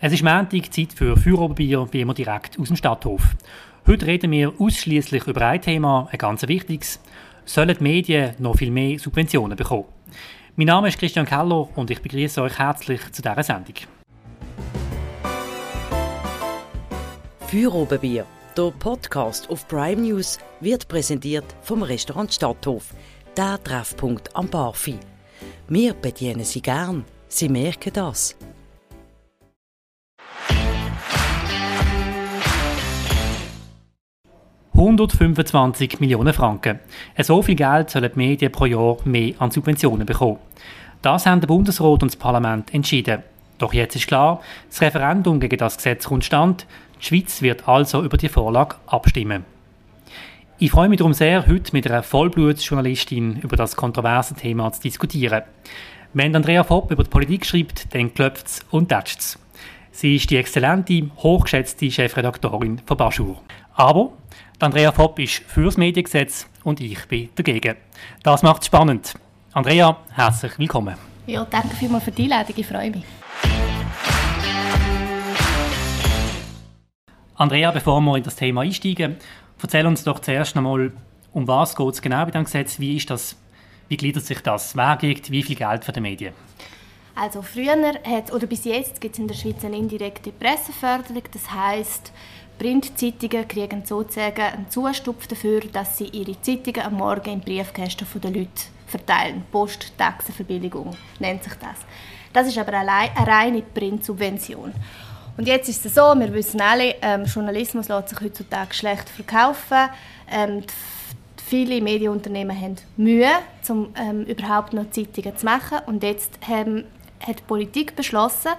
Es ist Montag, Zeit für Feuerobenbier, wie immer direkt aus dem Stadthof. Heute reden wir ausschließlich über ein Thema, ein ganz wichtiges. Sollen die Medien noch viel mehr Subventionen bekommen? Mein Name ist Christian Keller und ich begrüße euch herzlich zu dieser Sendung. Feuerobenbier, der Podcast auf Prime News, wird präsentiert vom Restaurant Stadthof, der Treffpunkt am Barfi. Wir bedienen Sie gern, Sie merken das. 125 Millionen Franken. So viel Geld sollen die Medien pro Jahr mehr an Subventionen bekommen. Das haben der Bundesrat und das Parlament entschieden. Doch jetzt ist klar, das Referendum gegen das Gesetz kommt stand. Die Schweiz wird also über die Vorlage abstimmen. Ich freue mich darum sehr, heute mit einer Vollblutsjournalistin über das kontroverse Thema zu diskutieren. Wenn Andrea Fopp über die Politik schreibt, dann klopft es und tätscht es. Sie ist die exzellente, hochgeschätzte Chefredaktorin von Baschur. Aber Andrea Fopp ist fürs Mediengesetz und ich bin dagegen. Das macht es spannend. Andrea, herzlich willkommen. Ja, danke vielmals für die Einladung, ich freue mich. Andrea, bevor wir in das Thema einsteigen, erzähl uns doch zuerst einmal, um was geht es genau bei diesem Gesetz? Wie, ist das, wie gliedert sich das? Wer kriegt wie viel Geld für die Medien? Also früher hat, oder bis jetzt gibt es in der Schweiz eine indirekte Presseförderung. Das heißt, Printzeitungen kriegen sozusagen einen Zustupf dafür, dass sie ihre Zeitungen am Morgen im Briefkästen der Leute verteilen. Post, Taxenverbilligung nennt sich das. Das ist aber eine reine Printsubvention. Und jetzt ist es so, wir wissen alle, ähm, Journalismus lässt sich heutzutage schlecht verkaufen. Ähm, viele Medienunternehmen haben Mühe, um ähm, überhaupt noch Zeitungen zu machen. Und jetzt haben hat die Politik beschlossen,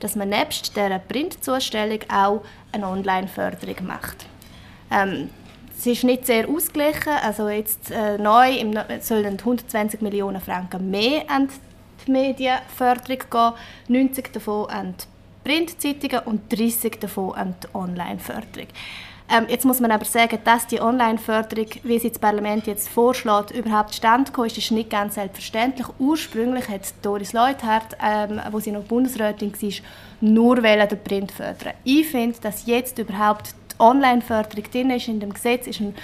dass man nebst der Printzustellung auch eine Online-Förderung macht. Ähm, es ist nicht sehr ausgeglichen. Also jetzt äh, neu im, sollen 120 Millionen Franken mehr an die Medienförderung gehen, 90 davon an die Printzeitungen und 30 davon an die Online-Förderung. Ähm, jetzt muss man aber sagen, dass die Online-Förderung, wie sie das Parlament jetzt vorschlägt, überhaupt standgekommen ist, ist nicht ganz selbstverständlich. Ursprünglich hat Doris Leuthardt, ähm, wo sie noch Bundesrätin war, nur den Print fördern. Ich finde, dass jetzt überhaupt die Online-Förderung drin ist in dem Gesetz, ist, ein,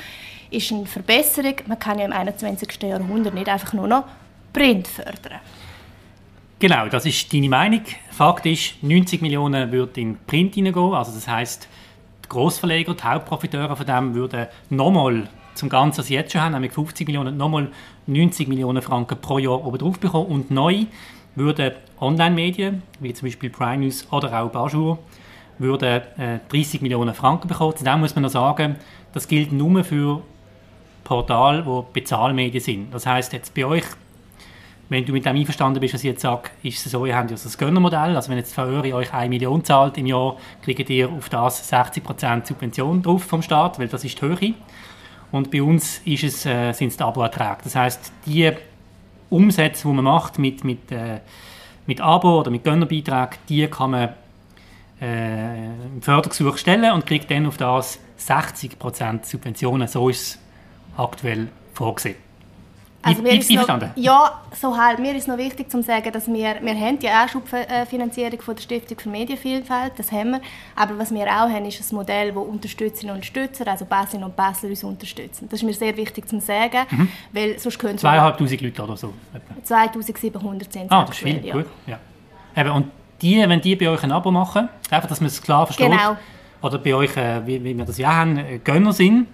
ist eine Verbesserung. Man kann ja im 21. Jahrhundert nicht einfach nur noch Print fördern. Genau, das ist deine Meinung. Fakt ist, 90 Millionen würden in Print hineingehen. Also das heißt, die Grossverleger, die Hauptprofiteure von dem, würden nochmal zum Ganzen, was sie jetzt schon haben, nämlich 50 Millionen, nochmal 90 Millionen Franken pro Jahr oben drauf bekommen. Und neu würden Online-Medien, wie zum Beispiel Prime News oder auch Bajur, würden äh, 30 Millionen Franken bekommen. Zudem muss man noch sagen, das gilt nur für Portale, die Bezahlmedien sind. Das heißt jetzt bei euch wenn du mit dem einverstanden bist, was ich jetzt sage, ist es so, ihr habt ja das Gönnermodell. Also wenn jetzt Verhöre euch eine Million zahlt im Jahr, kriegt ihr auf das 60% Subvention drauf vom Staat, weil das ist die Höhe. Und bei uns ist es, äh, sind es die Aboerträge. Das heißt, die Umsätze, die man macht mit, mit, äh, mit Abo oder mit Gönnerbeiträgen, die kann man äh, im Fördergesuch stellen und kriegt dann auf das 60% Subventionen. So ist es aktuell vorgesehen. Also mir ist noch, ja, so halt. Mir ist noch wichtig zu sagen, dass wir, wir haben die Anschubfinanzierung von der Stiftung für Medienvielfalt, das haben wir. Aber was wir auch haben, ist ein Modell, das Unterstützerinnen und Unterstützer, also Basel und Basel uns unterstützen. Das ist mir sehr wichtig zu sagen, mhm. weil sonst könnte 2'500 Leute oder so? 2700 sind es Ah, das ist viel, ja. gut. Ja. Eben, und die, wenn die bei euch ein Abo machen, einfach, dass man es klar versteht, genau. oder bei euch, äh, wie, wie wir das ja haben, äh, Gönner sind,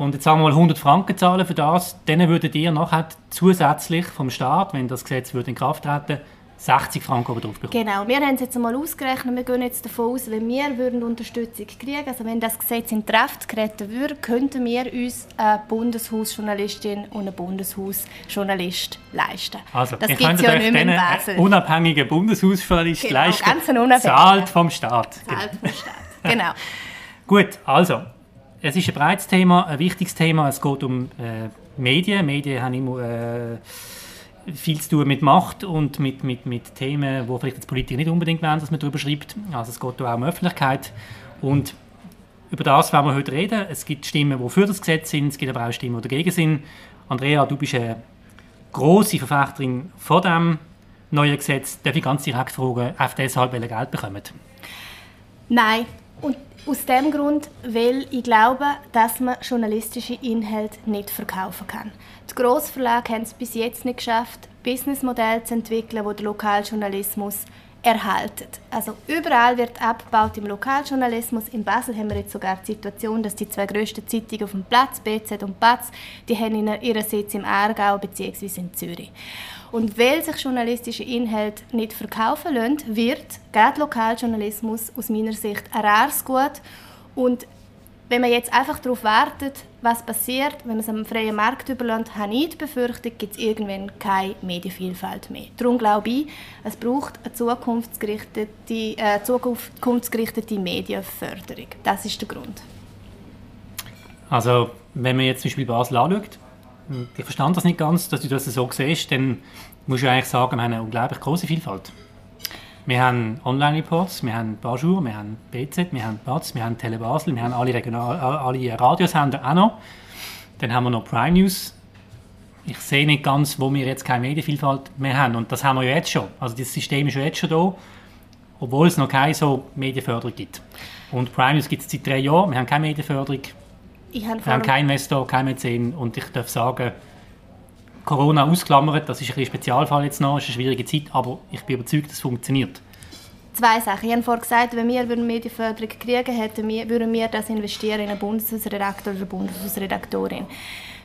und jetzt sagen wir mal 100 Franken zahlen für das, dann würdet ihr nachher zusätzlich vom Staat, wenn das Gesetz würde in Kraft treten 60 Franken oben drauf bekommen. Genau, wir haben es jetzt einmal ausgerechnet. Wir gehen jetzt davon aus, wenn wir würden Unterstützung kriegen also wenn das Gesetz in Kraft treten würde, könnten wir uns eine Bundeshausjournalistin und einen Bundeshausjournalist leisten. Also, das gibt es ja nicht mehr in Basel. unabhängigen Bundeshausjournalist genau, leisten, ganz zahlt vom Staat. Zahlt vom Staat, genau. Gut, also, es ist ein breites Thema, ein wichtiges Thema. Es geht um äh, Medien. Medien haben immer äh, viel zu tun mit Macht und mit, mit, mit Themen, wo vielleicht die Politiker nicht unbedingt wollen, dass man darüber schreibt. Also es geht auch um Öffentlichkeit. Und über das werden wir heute reden. Es gibt Stimmen, die für das Gesetz sind, es gibt aber auch Stimmen, die dagegen sind. Andrea, du bist eine grosse Verfechterin von dem neuen Gesetz. Darf ich ganz direkt fragen, auf deshalb, welche Geld bekommen? Nein. Und aus dem Grund, weil ich glaube, dass man journalistische Inhalte nicht verkaufen kann. Die Grossverlage haben es bis jetzt nicht geschafft, Businessmodelle zu entwickeln, wo der Lokaljournalismus erhalten. Also überall wird abgebaut im Lokaljournalismus. In Basel haben wir jetzt sogar die Situation, dass die zwei grössten Zeitungen auf dem Platz, BZ und Batz, die haben ihren Sitz im Aargau bzw. in Zürich. Und weil sich journalistische Inhalte nicht verkaufen lassen, wird gerade Lokaljournalismus aus meiner Sicht ein rares Gut. Und wenn man jetzt einfach darauf wartet, was passiert, wenn man es am freien Markt überlässt, habe ich die Befürchtung, gibt es irgendwann keine Medienvielfalt mehr. Darum glaube ich, es braucht eine zukunftsgerichtete, äh, zukunftsgerichtete Medienförderung. Das ist der Grund. Also, wenn man jetzt zum Beispiel Basel anschaut, ich verstand das nicht ganz, dass du das so siehst, dann musst du eigentlich sagen, wir haben eine unglaublich große Vielfalt. Wir haben Online-Reports, wir haben Bajur, wir haben BZ, wir haben Batz, wir haben Tele Basel, wir haben alle, Regional alle Radiosender auch noch. Dann haben wir noch Prime News. Ich sehe nicht ganz, wo wir jetzt keine Medienvielfalt mehr haben. Und das haben wir ja jetzt schon. Also das System ist ja jetzt schon da, obwohl es noch keine so Medienförderung gibt. Und Prime News gibt es seit drei Jahren. Wir haben keine Medienförderung. Wir haben keinen Investor, keinen Mäzen. Und ich darf sagen, Corona ausklammert, das ist ein Spezialfall jetzt noch, es ist eine schwierige Zeit, aber ich bin überzeugt, es funktioniert. Zwei Sachen. Ich habe vorhin gesagt, wenn wir Medienförderung kriegen hätten, würden wir das investieren in einen Bundeshausredakteur oder eine Bundeshausredaktorin.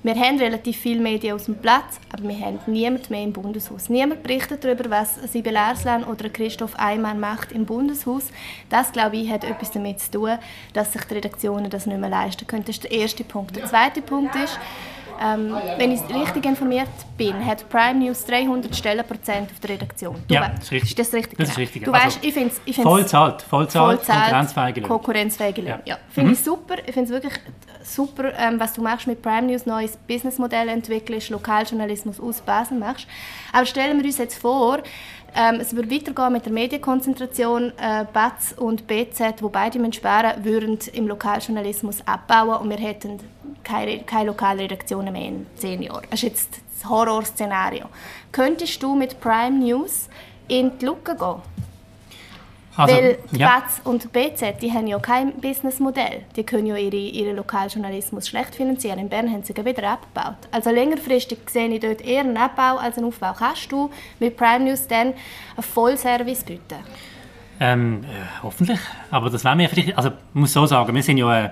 Wir haben relativ viele Medien aus dem Platz, aber wir haben niemand mehr im Bundeshaus. Niemand berichtet darüber, was Sibyl Arslan oder Christoph Eimann macht im Bundeshaus. Das, glaube ich, hat etwas damit zu tun, dass sich die Redaktionen das nicht mehr leisten können. Das ist der erste Punkt. Der zweite Punkt ist, ähm, wenn ich richtig informiert bin, hat Prime News 300 Stellenprozent auf der Redaktion. Du ja, das ist richtig. Ist das richtig? Das ist richtig. Du also, weißt, ich finde es... Voll zahlt, voll zahlt. Konkurrenzfähige Löhne, ja. ja. Finde mhm. ich super. Ich finde es wirklich super, ähm, was du machst mit Prime News, neues Businessmodell entwickelst, Lokaljournalismus aus Basel machst. Aber stellen wir uns jetzt vor, ähm, es wird weitergehen mit der Medienkonzentration. Äh, BATS und BZ, wo beide sparen würden im Lokaljournalismus abbauen und wir hätten keine, keine Lokalredaktionen mehr in zehn Jahren. Das ist jetzt das Horrorszenario. Könntest du mit Prime News in die Lücke gehen? Also, Weil ja. BATS und BZ, die haben ja kein Businessmodell. Die können ja ihre, ihren Lokaljournalismus schlecht finanzieren. In Bern haben sie wieder abgebaut. Also längerfristig sehe ich dort eher einen Abbau als einen Aufbau. Kannst du mit Prime News dann einen Vollservice bieten? Ähm, äh, hoffentlich. Aber das wäre mir vielleicht... Also ich muss so sagen, wir sind ja ein,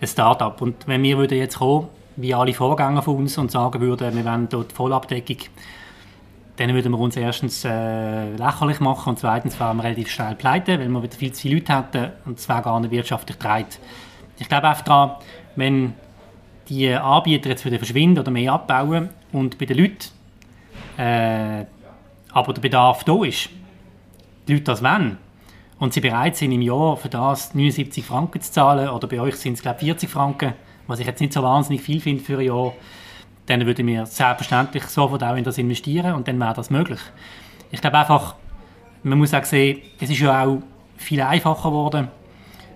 ein Start-up. Und wenn wir würden jetzt kommen, wie alle Vorgänger von uns, und sagen würden, wir wollen dort Vollabdeckung dann würden wir uns erstens äh, lächerlich machen und zweitens wären wir relativ schnell pleite, weil wir wieder viel zu viele Leute hätten und es wäre gar nicht wirtschaftlich dreht. Ich glaube einfach daran, wenn die Anbieter jetzt wieder verschwinden oder mehr abbauen und bei den Leuten äh, aber der Bedarf da ist, die Leute das wollen und sie bereit sind im Jahr für das 79 Franken zu zahlen oder bei euch sind es glaube ich 40 Franken, was ich jetzt nicht so wahnsinnig viel finde für ein Jahr, dann würden wir selbstverständlich sofort auch in das investieren und dann wäre das möglich. Ich glaube einfach, man muss auch sehen, es ist ja auch viel einfacher geworden,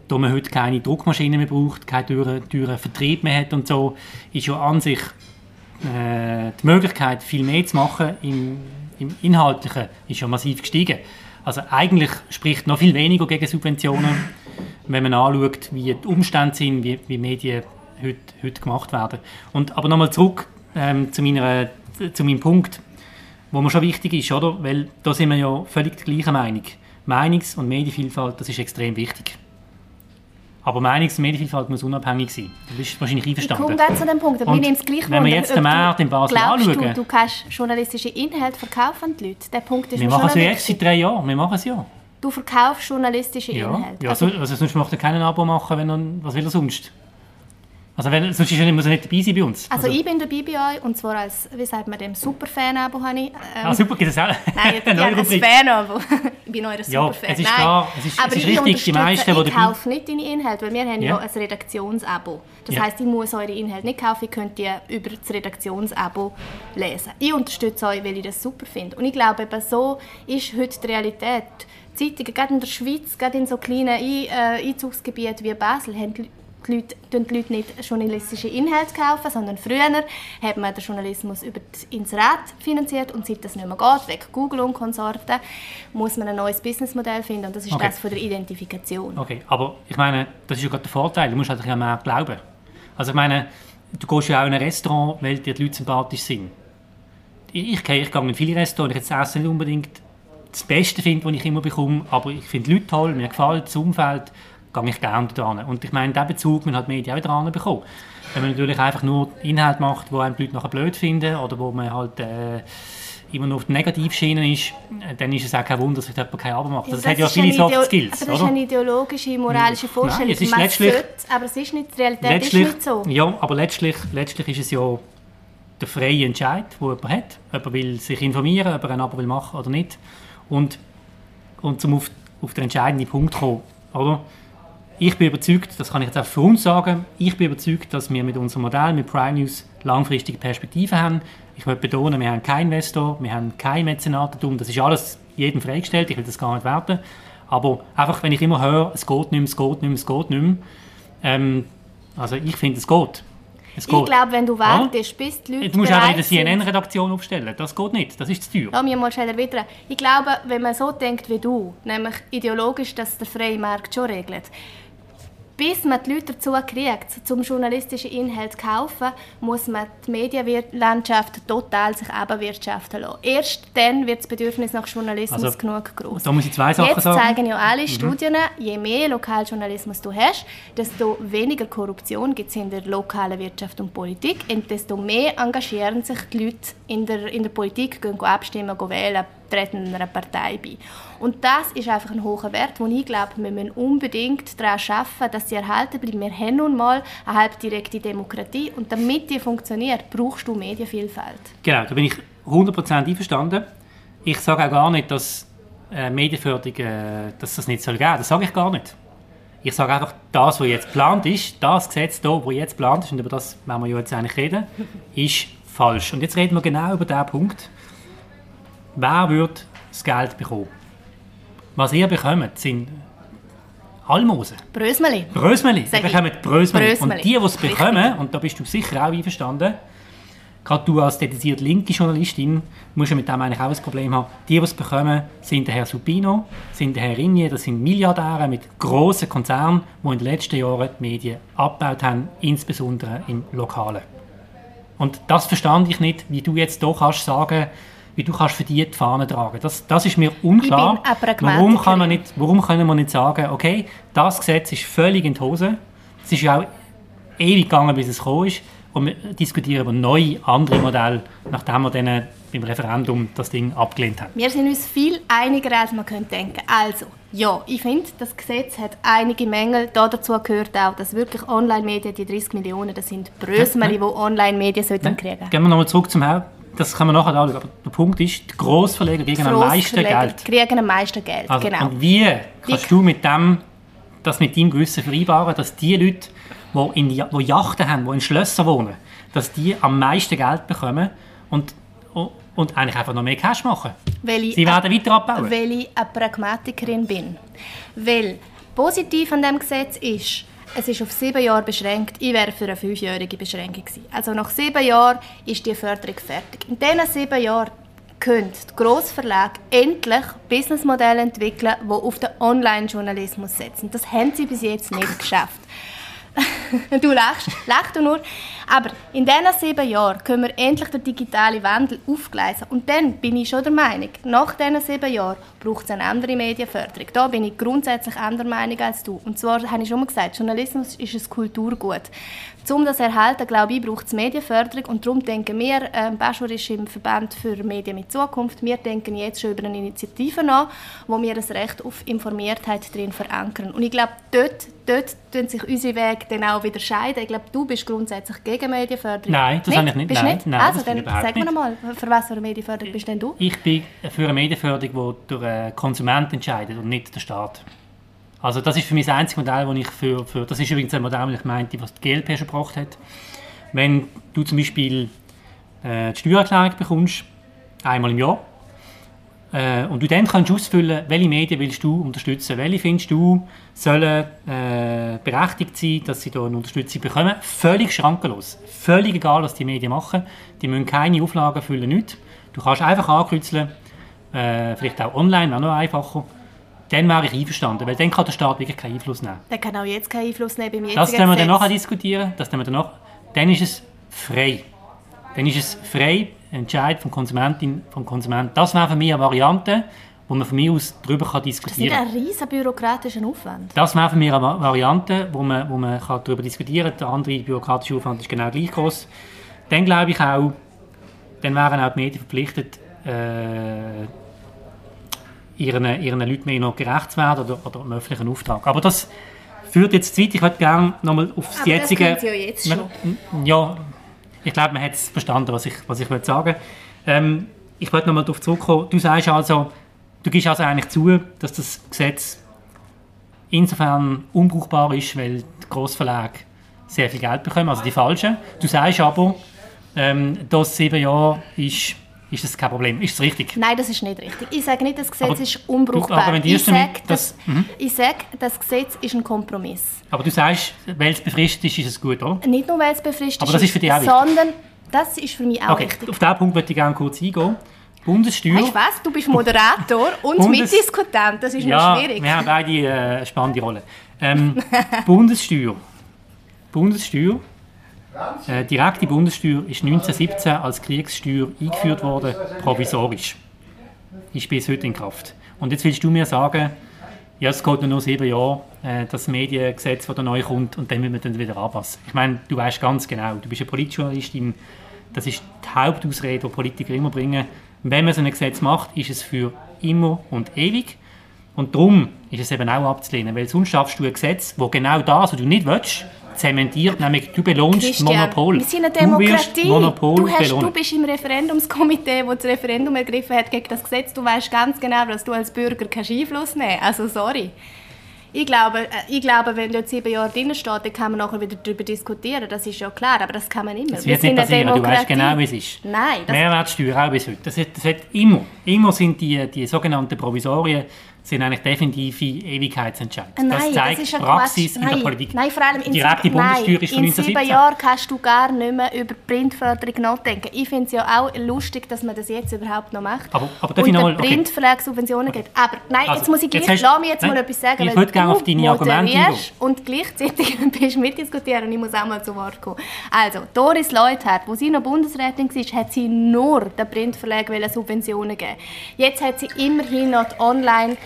da man heute keine Druckmaschine mehr braucht, keinen teuren, teuren Vertrieb mehr hat und so, ist ja an sich äh, die Möglichkeit, viel mehr zu machen im, im Inhaltlichen, ist ja massiv gestiegen. Also eigentlich spricht noch viel weniger gegen Subventionen, wenn man anschaut, wie die Umstände sind, wie, wie Medien heute, heute gemacht werden. Und, aber nochmal zurück ähm, zu, meiner, zu meinem Punkt, wo mir schon wichtig ist, oder? Weil da sind wir ja völlig der gleichen Meinung. Meinungs- und Medienvielfalt, das ist extrem wichtig. Aber Meinungs- und Medienvielfalt muss unabhängig sein. Du bist wahrscheinlich einverstanden. Ich komme zu dem Punkt. Aber mir gleich wenn wir jetzt den Markt in Basel anschauen... Du, du kannst journalistische Inhalte verkaufen an die Leute. Der Punkt ist wir machen es ja jetzt seit drei Jahren. Wir machen es ja. Du verkaufst journalistische Inhalte. Ja, also, also sonst macht er keinen Abo machen, wenn er, was will er sonst? Also wenn, sonst ist er nicht, dabei sein bei uns. Also, also, ich bin dabei bei euch und zwar als, wie sagt man dem, Superfan-Abo habe ich. Ähm, ah super, gibt es auch? Nein, ich, ja, ein Fan-Abo. ich bin euer ja, Superfan. es ist Nein. klar, es ist, Aber es ist richtig, die meisten, die ich kaufe nicht deine Inhalte, weil wir haben ja, ja ein Redaktionsabo. Das ja. heisst, ich muss eure Inhalte nicht kaufen, ich könnt die über das Redaktionsabo lesen. Ich unterstütze euch, weil ich das super finde. Und ich glaube, eben so ist heute die Realität. Zeitungen, gerade in der Schweiz, gerade in so kleinen äh, Einzugsgebieten wie Basel, haben die Leute, die Leute nicht journalistische Inhalte kaufen, sondern früher hat man den Journalismus über das Inserat finanziert und seit das nicht mehr geht, wegen Google und Konsorten, muss man ein neues Businessmodell finden und das ist okay. das von der Identifikation. Okay, aber ich meine, das ist ja gerade der Vorteil, du musst halt an mehr glauben. Also ich meine, du gehst ja auch in ein Restaurant, weil dir die Leute sympathisch sind. Ich, ich, ich gehe in viele Restaurants, ich jetzt das Essen nicht unbedingt das Beste finde, was ich immer bekomme, aber ich finde die Leute toll, mir gefällt das Umfeld, gehe ich gerne dran. Und ich meine, diesen Bezug man hat die Medien auch dran bekommen. Wenn man natürlich einfach nur Inhalt macht, wo einem die Leute nachher blöd finden oder wo man halt äh, immer nur auf der Negativschiene ist, äh, dann ist es auch kein Wunder, dass sich jemand keine Arbeit macht. Ja, das, das hat ja viele Soft Skills. Aber das ist eine ideologische, moralische Vorstellung. Nein, es ist letztlich, sollte, aber es ist nicht, die Realität ist nicht so. Ja, aber letztlich, letztlich ist es ja der freie Entscheid, den jemand hat. Jemand will sich informieren, ob er ein Abo will machen oder nicht. Und, und zum auf, auf den entscheidenden Punkt kommen, oder? Ich bin überzeugt, das kann ich jetzt auch für uns sagen, ich bin überzeugt, dass wir mit unserem Modell, mit Prime News, langfristige Perspektiven haben. Ich möchte betonen, wir haben keinen Investor, wir haben kein Mäzenatentum, das ist alles jedem freigestellt, ich will das gar nicht werten. Aber einfach, wenn ich immer höre, es geht nicht mehr, es geht nicht mehr, es geht nicht mehr, ähm, also ich finde, es geht. Ich glaube, wenn du wartest, ja? bis die Leute Du musst auch eine CNN-Redaktion aufstellen. Das geht nicht. Das ist zu teuer. Lass mich mal schnell erwidern. Ich glaube, wenn man so denkt wie du, nämlich ideologisch, dass der freie Markt schon regelt, bis man die Leute dazu kriegt, zum journalistischen Inhalt zu kaufen, muss man die Medienlandschaft total sich wirtschaften lassen. Erst dann wird das Bedürfnis nach Journalismus also, genug groß. Da muss ich zwei Sachen Jetzt sagen. zeigen ja alle mhm. Studien, je mehr Lokaljournalismus du hast, desto weniger Korruption gibt es in der lokalen Wirtschaft und Politik und desto mehr engagieren sich die Leute in der, in der Politik, gehen abstimmen, gehen wählen, treten einer Partei bei. Und das ist einfach ein hoher Wert, wo ich glaube, wir müssen unbedingt daran arbeiten, dass sie erhalten bleiben. Wir haben nun mal eine halbdirekte Demokratie und damit die funktioniert, brauchst du Medienvielfalt. Genau, da bin ich 100% einverstanden. Ich sage auch gar nicht, dass äh, Medienförderung äh, dass das nicht soll. Das sage ich gar nicht. Ich sage einfach, das, was jetzt geplant ist, das Gesetz hier, das jetzt geplant ist, und über das werden wir jetzt eigentlich reden, ist falsch. Und jetzt reden wir genau über diesen Punkt. Wer wird das Geld bekommen? Was ihr bekommt, sind Almosen. Brösmeli. Brösmeli. Ihr bekommt Brösmeli. Brösmeli. Und die, die es bekommen, und da bist du sicher auch einverstanden, gerade du als dediziert linke Journalistin musst ja mit dem eigentlich auch ein Problem haben. Die, die es bekommen, sind der Herr Supino, sind der Herr Rinje, das sind Milliardäre mit grossen Konzernen, die in den letzten Jahren die Medien abgebaut haben, insbesondere im Lokalen. Und das verstand ich nicht, wie du jetzt doch kannst sagen, wie du kannst für die die Fahne tragen. Das, das ist mir unklar. Warum, kann man nicht, warum können wir nicht sagen, okay, das Gesetz ist völlig in die Hose. Es ist ja auch ewig gegangen, bis es gekommen ist. Und wir diskutieren über neue, andere Modelle, nachdem wir dann beim Referendum das Ding abgelehnt haben. Wir sind uns viel einiger, als man könnte denken. Also, ja, ich finde, das Gesetz hat einige Mängel. Da dazu gehört auch, dass wirklich Online-Medien, die 30 Millionen, das sind Brösmeli, die Online-Medien sollten kriegen. Gehen wir nochmal zurück zum Haupt das kann man nachher anschauen. Aber der Punkt ist, die Grossverleger kriegen am meisten Geld. kriegen am meisten Geld, also, genau. Und wie kannst wie? du mit dem, das mit deinem Gewissen vereinbaren, dass die Leute, die, in, die Yachten haben, die in Schlössern wohnen, dass die am meisten Geld bekommen und, und eigentlich einfach noch mehr Cash machen? Weil Sie werden weiter abbauen. Weil ich eine Pragmatikerin bin. Weil positiv an dem Gesetz ist, es ist auf sieben Jahre beschränkt. Ich wäre für eine fünfjährige Beschränkung gewesen. Also nach sieben Jahren ist die Förderung fertig. In diesen sieben Jahren können die Grossverlage endlich Businessmodelle entwickeln, die auf den Online-Journalismus setzen. Das haben sie bis jetzt nicht geschafft. du lachst, lach du nur. Aber in diesen sieben Jahren können wir endlich den digitalen Wandel aufgleisen. Und dann bin ich schon der Meinung, nach diesen sieben Jahren braucht es eine andere Medienförderung. Da bin ich grundsätzlich anderer Meinung als du. Und zwar habe ich schon mal gesagt, Journalismus ist ein Kulturgut. Um das zu erhalten, glaube ich, braucht es Medienförderung und darum denken wir, äh, Bachelor ist im Verband für Medien mit Zukunft, wir denken jetzt schon über eine Initiative nach, wo wir das Recht auf Informiertheit drin verankern. Und ich glaube, dort, dort tun sich unsere Wege dann auch wieder scheiden. Ich glaube, du bist grundsätzlich gegen Medienförderung. Nein, das habe ich nicht. Bist nein, nicht? Nein, also, dann sag mir nochmal, für was für eine Medienförderung bist denn du? Ich bin für eine Medienförderung, die durch einen Konsument entscheidet und nicht der Staat. Also das ist für mich das einzige Modell, das ich für, für das ist übrigens ein Modell, das ich meinte, was die GLP schon gebracht hat. Wenn du zum Beispiel äh, die Steuererklärung bekommst, einmal im Jahr, Äh, und du dann kannst ausfüllen, welche Medien willst du unterstützen, welche findest du sollen äh, berechtigt sein, dass sie da eine Unterstützung bekommen. Völlig schrankenlos. Völlig egal, was die Medien machen. Die müssen keine Auflagen füllen, nichts. Du kannst einfach ankreuzeln, äh, vielleicht auch online, auch noch einfacher. Dann wäre ich einverstanden, weil dann kann der Staat wirklich keinen Einfluss nehmen. Der kann auch jetzt keinen Einfluss nehmen beim jetzigen Das können wir dann nachher diskutieren. Das können wir dann, dann ist es frei. Dann ist es frei, Entscheid vom Konsumentin, vom Konsument. Das wäre für mich eine Variante, wo man von mir aus darüber kann Das ist nicht diskutieren ein riesen bürokratischer Aufwand. Das wäre für mich eine Va- Variante, wo man, wo man kann darüber diskutieren kann. Der andere bürokratische Aufwand ist genau gleich groß. Dann glaube ich auch, dann wären auch die Medien verpflichtet, äh, ihren, ihren Leuten mehr noch gerecht zu werden oder, oder einem öffentlichen Auftrag. Aber das führt jetzt zu weit. Ich würde gerne nochmal auf das Aber das jetzige... Sie ja jetzt schon. Ja, ich glaube, man hat es verstanden, was ich, was ich will sagen ähm, Ich wollte nochmal darauf zurückkommen. Du sagst also, du gibst also eigentlich zu, dass das Gesetz insofern unbrauchbar ist, weil die Grossverlage sehr viel Geld bekommen, also die falschen. Du sagst aber, ähm, das sieben Jahre ist, ist das kein Problem. Ist das richtig? Nein, das ist nicht richtig. Ich sage nicht, das Gesetz Aber ist unbrauchbar. du ich sage, dass- das, Mhm. ich sage, das Gesetz ist ein Kompromiss. Aber du sagst, weil es befristet ist, ist es gut, oder? Nicht nur, weil es befristet Aber das ist für dich auch sondern das ist für mich auch Okay, wichtig. auf diesen Punkt möchte ich gerne kurz eingehen. Bundessteuer... Weißt du was? Du bist Moderator und Bundes- Mitdiskutient. Das ist ja, noch schwierig. wir haben beide äh, spannende Rolle. Ähm, Bundessteuer. Bundessteuer. Äh, direkte Bundessteuer ist 1917 als Kriegssteuer eingeführt worden, provisorisch. Ist bis heute in Kraft. Und jetzt willst du mir sagen, ja, es geht nur noch sieben Jahre, äh, das Mediengesetz, das da neu kommt, und dann müssen wir dann wieder anpassen. Ich meine, du weißt ganz genau, du bist eine Politjournalistin, das ist die Hauptausrede, die Politiker immer bringen. Wenn man so ein Gesetz macht, ist es für immer und ewig. Und darum ist es eben auch abzulehnen, weil sonst schaffst du ein Gesetz, wo genau das, was du nicht willst, zementiert, nämlich du belohnst Christian, Monopol. Wir sind eine Du Demokratie. Monopol du, hast, du bist im Referendumskomitee, das das Referendum ergriffen hat gegen das Gesetz. Du weißt ganz genau, dass du als Bürger keinen Einfluss nehmen Also sorry. Ich glaube, äh, ich glaube, wenn dort sieben Jahre drin steht, dann kann man nachher wieder darüber diskutieren. Das ist ja klar, aber das kann man immer. Das Wir wird sind nicht passieren, du weißt genau, wie es ist. Nein, das, Mehrwertsteuer auch bis heute. Das hat, das hat immer, immer sind die, die sogenannten Provisorien sind eigentlich definitive Ewigkeitsentscheide. Nein, das zeigt ist ja Praxis Quatsch. in der Politik. Nein, vor allem in Die direkte Bundessteuer ist von in sieben 1917. Jahren kannst du gar nicht mehr über Printförderung nachdenken. Ich finde es ja auch lustig, dass man das jetzt überhaupt noch macht. Aber- aber darf und ich noch den mal- okay. Printverlag Subventionen gibt. Aber nein, Also, jetzt muss ich jetzt gleich, hast- lass mich jetzt nein, mal etwas sagen. ich würde gerne auf deine Argumente Und gleichzeitig bist mitdiskutieren und ich muss auch mal zu Wort kommen. Also, Doris Leuthard, wo sie noch Bundesrätin war, hat sie nur den Printverlag Subventionen geben. Jetzt hat sie immerhin noch die Online-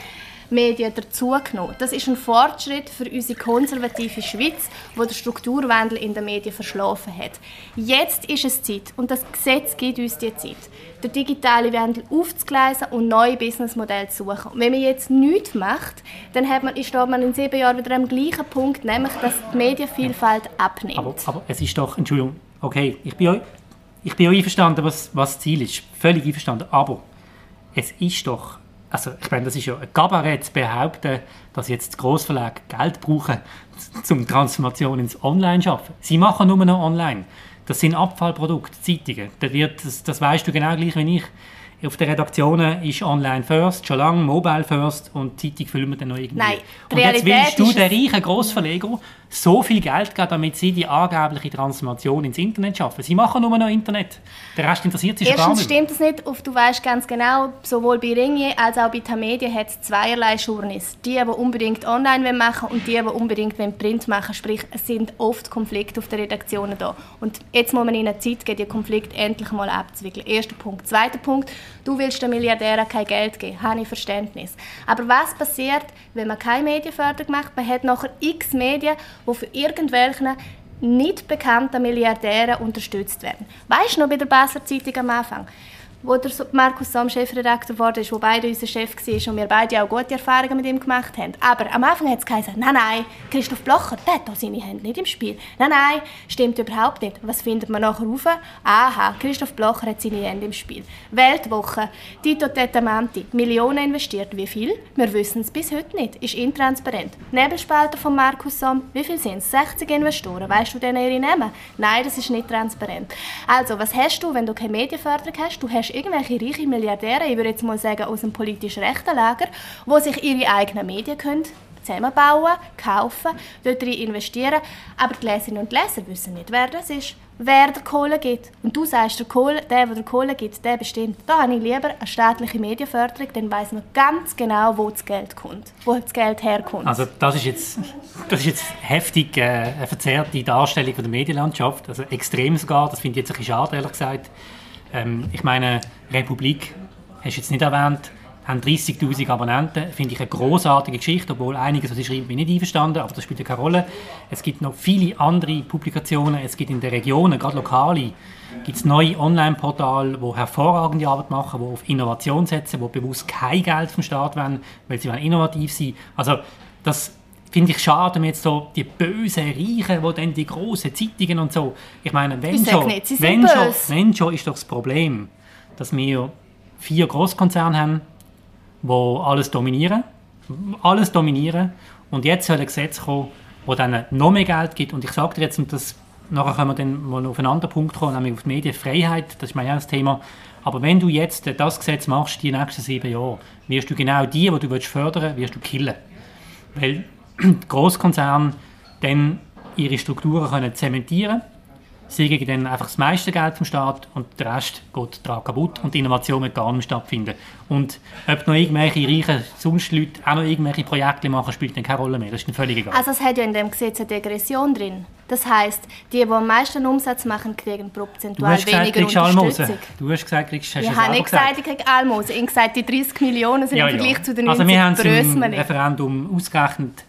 Medien dazugenommen. Das ist ein Fortschritt für unsere konservative Schweiz, wo der Strukturwandel in den Medien verschlafen hat. Jetzt ist es Zeit, und das Gesetz gibt uns die Zeit, den digitalen Wandel aufzugleisen und neue Businessmodelle zu suchen. Und wenn man jetzt nichts macht, dann hat man, steht man in sieben Jahren wieder am gleichen Punkt, nämlich dass die Medienvielfalt abnimmt. Aber, aber es ist doch, Entschuldigung, okay, ich bin, auch- ich bin auch einverstanden, was, was das Ziel ist. Völlig einverstanden. Aber es ist doch, also ich meine, das ist ja ein Kabarett zu behaupten, dass jetzt die Grossverlage Geld brauchen, zum Transformation ins Online schaffen. Sie machen nur noch online. Das sind Abfallprodukte, Zeitungen. Das, wird, das, das weißt du genau gleich wie ich. Auf den Redaktionen ist Online first, schon lange Mobile first und Zeitung füllen wir dann noch irgendwie. Nein, und jetzt willst du den reichen Grossverleger so viel Geld geben, damit sie die angebliche Transformation ins Internet schaffen. Sie machen nur noch Internet. Der Rest interessiert sie schon gar Erstens nicht. stimmt es nicht. Auf, du weißt ganz genau, sowohl bei Ringier als auch bei Tamedia hat es zweierlei Journeys. Die, die unbedingt online machen und die, die unbedingt Print machen. Sprich, es sind oft Konflikte auf den Redaktionen da. Und jetzt muss man ihnen Zeit geben, die Konflikte endlich mal abzuwickeln. Erster Punkt. Zweiter Punkt, du willst den Milliardären kein Geld geben. Habe ich Verständnis. Aber was passiert, wenn man keine Medienförderung macht? Man hat nachher x Medien, die für irgendwelchen nicht bekannten Milliardäre unterstützt werden. Weißt du noch bei der Basler Zeitung am Anfang? Wo der Markus Somm Chefredakteur geworden ist, wo beide unser Chef war und wir beide auch gute Erfahrungen mit ihm gemacht haben. Aber am Anfang hat es geheißen, nein, nein, Christoph Blocher, der hat da seine Hände nicht im Spiel. Nein, nein, stimmt überhaupt nicht. Was findet man nachher raus? Aha, Christoph Blocher hat seine Hände im Spiel. Weltwoche, Tito Tetamanti, Millionen investiert. Wie viel? Wir wissen es bis heute nicht. Ist intransparent. Nebelspalter von Markus Somm, wie viel sind es? 60 Investoren. Weißt du denn ihre Namen? Nein, das ist nicht transparent. Also, was hast du, wenn du keine Medienförderung hast? Du hast hast irgendwelche reiche Milliardäre, ich würde jetzt mal sagen aus dem politisch rechten Lager, die sich ihre eigenen Medien können zusammenbauen, kaufen, dort investieren. Aber die Leserinnen und Leser wissen nicht, wer das ist, wer der Kohle gibt. Und du sagst, der, Kohle, der, der der Kohle gibt, der bestimmt. Da habe ich lieber eine staatliche Medienförderung, dann weiß man ganz genau, wo das Geld kommt, wo das Geld herkommt. Also das ist jetzt, das ist jetzt heftig äh, eine verzerrte Darstellung von der Medienlandschaft, also extrem sogar, das finde ich jetzt ein bisschen schade, ehrlich gesagt. Ähm, ich meine, Republik hast du jetzt nicht erwähnt, haben 30'000 Abonnenten. Finde ich eine großartige Geschichte, obwohl einiges, was sie schreiben, bin ich nicht einverstanden, aber das spielt keine Rolle. Es gibt noch viele andere Publikationen, es gibt in den Regionen, gerade lokale, gibt es neue Online-Portale, die hervorragende Arbeit machen, die auf Innovation setzen, die bewusst kein Geld vom Staat wollen, weil sie innovativ sind. Also das finde ich schade, wenn jetzt so die bösen Reichen, die dann die großen Zeitungen und so, ich meine, wenn ich schon, nicht, wenn, schon, wenn schon ist doch das Problem, dass wir vier Großkonzerne haben, wo alles dominieren. Alles dominieren. Und jetzt soll ein Gesetz kommen, wo dann noch mehr Geld gibt. Und ich sage dir jetzt, und das, nachher können wir dann mal auf einen anderen Punkt kommen, nämlich auf die Medienfreiheit, das ist mein erstes Thema. Aber wenn du jetzt das Gesetz machst, die nächsten sieben Jahre, wirst du genau die, die du willst fördern wirst du killen. Weil die Großkonzerne dann ihre Strukturen können zementieren können Sie geben dann einfach das meiste Geld vom Staat und der Rest geht daran kaputt und die Innovation wird gar nicht stattfinden. Und ob noch irgendwelche reichen sonst Leute auch noch irgendwelche Projekte machen, spielt dann keine Rolle mehr. Das ist dann völlig egal. Also es hat ja in dem Gesetz eine Degression drin. Das heisst, die, die am meisten Umsatz machen, kriegen prozentual du gesagt, weniger Unterstützung. Almosen. Du hast gesagt, kriegst, hast ich habe nicht gesagt, gesagt, ich kriege Almosen. Ich habe gesagt, die 30 Millionen sind ja, im Vergleich ja. zu den 90 Also wir haben es im Referendum ausgerechnet,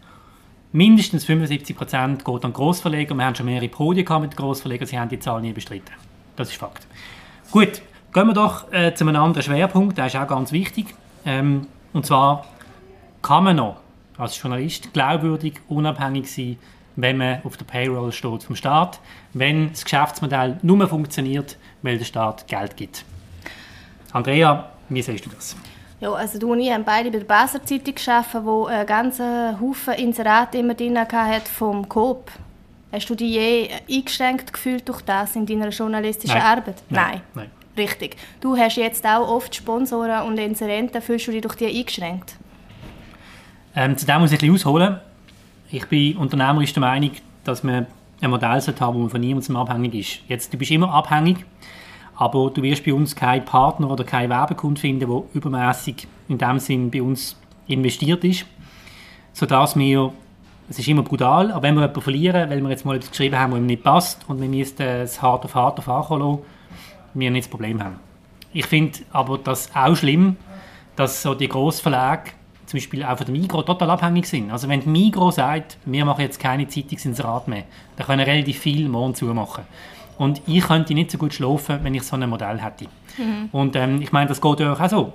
mindestens 75 Prozent geht an Grossverleger. Wir haben schon mehrere Podien mit Grossverlegern, sie haben die Zahl nie bestritten. Das ist Fakt. Gut, gehen wir doch äh, zu einem anderen Schwerpunkt, der ist auch ganz wichtig. Ähm, und zwar kann man noch als Journalist glaubwürdig, unabhängig sein, wenn man auf der Payroll steht vom Staat, wenn das Geschäftsmodell nur funktioniert, weil der Staat Geld gibt. Andrea, wie siehst du das? Ja, also du und ich haben beide bei der Basler Zeitung gearbeitet, wo einen ganzen Haufen Inserate immer drin hat vom Coop. Hast du dich je eingeschränkt gefühlt durch das in deiner journalistischen Nein. Arbeit? Nein. Nein. Richtig. Du hast jetzt auch oft Sponsoren und Inserenten. Fühlst du dich durch die eingeschränkt? Ähm, zu dem muss ich ein bisschen ausholen. Ich bin unternehmerisch der Meinung, dass man ein Modell haben sollte, wo man von niemandem abhängig ist. Jetzt, du bist immer abhängig aber du wirst bei uns keinen Partner oder keinen Werbekunden finden, der übermäßig in dem Sinn bei uns investiert ist, sodass wir es ist immer brutal, aber wenn wir jemanden verlieren, weil wir jetzt mal etwas geschrieben haben, was ihm nicht passt und wir müssen es hart auf hart auf lassen, wir nicht das Problem haben. Ich finde aber das auch schlimm, dass so die Grossverlage zum Beispiel auch von der Migros total abhängig sind. Also wenn die Migros sagt, wir machen jetzt keine Zeitungsinserat mehr, dann können relativ viel morgen zumachen. Und ich könnte nicht so gut schlafen, wenn ich so ein Modell hätte. Mhm. Und ähm, ich meine, das geht euch auch so.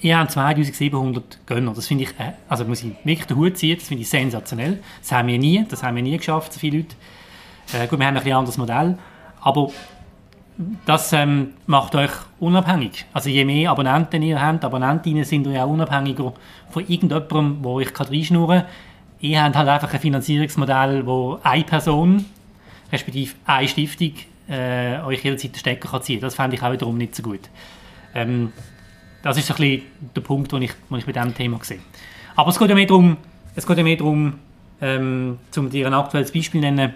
Ihr habt 2700 Gönner. Das finde ich, äh, also muss ich wirklich den Hut ziehen, das finde ich sensationell. Das haben wir nie, das haben wir nie geschafft, so viele Leute. Äh, gut, wir haben ein bisschen anderes Modell, aber das ähm, macht euch unabhängig. Also je mehr Abonnenten ihr habt, Abonnentinnen sind ihr auch unabhängiger von irgendjemandem, wo ich reinschnurren kann. Ihr habt halt einfach ein Finanzierungsmodell, wo eine Person respektive eine Stiftung äh, euch jederzeit den Stecker kann ziehen kann. Das fände ich auch wiederum nicht so gut. Ähm, das ist so ein bisschen der Punkt, den ich, den ich mit diesem Thema sehe. Aber es geht ja mehr darum, es geht ja mehr darum ähm, um dir ein aktuelles Beispiel zu nennen,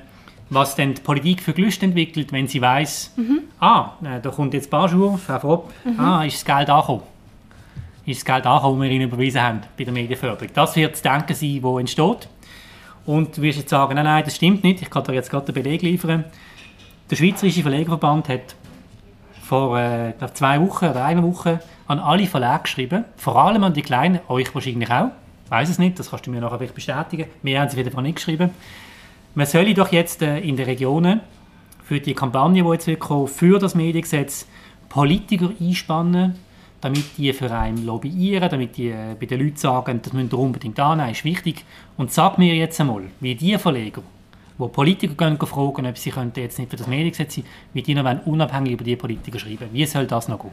was denn die Politik für Gelüste entwickelt, wenn sie weiß, mhm. ah, äh, da kommt jetzt Barschur, Frau Fropp, mhm. ah, ist das Geld angekommen. Ist das Geld angekommen, das wir ihnen überwiesen haben bei der Medienförderung. Das wird das Denken sein, das entsteht. Und du wirst jetzt sagen, nein, nein, das stimmt nicht, ich kann dir jetzt gerade den Beleg liefern. Der Schweizerische Verlegerverband hat vor äh, zwei Wochen oder einer Woche an alle Verlage geschrieben, vor allem an die Kleinen, euch wahrscheinlich auch, ich weiß es nicht, das kannst du mir nachher bestätigen, wir haben es wieder nicht geschrieben. Man solle doch jetzt äh, in den Regionen für die Kampagne, die jetzt wird kommen, für das Mediengesetz Politiker einspannen, damit die für einen lobbyieren, damit die äh, bei den Leuten sagen, das müsst ihr unbedingt annehmen, ist wichtig. Und sag mir jetzt einmal, wie die Verleger, wo Politiker gehen, fragen, ob sie jetzt nicht für das Mediengesetz sein, wie die noch unabhängig über die Politiker schreiben. Wie soll das noch gehen?